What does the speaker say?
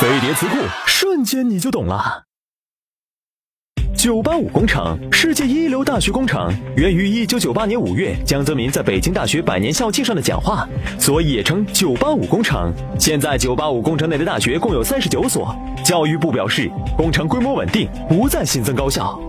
飞碟词库瞬间你就懂了。九八五工程世界一流大学工程源于一九九八年五月江泽民在北京大学百年校庆上的讲话所以也称九八五工程。现在九八五工程内的大学共有三十九所教育部表示工程规模稳定不再新增高校。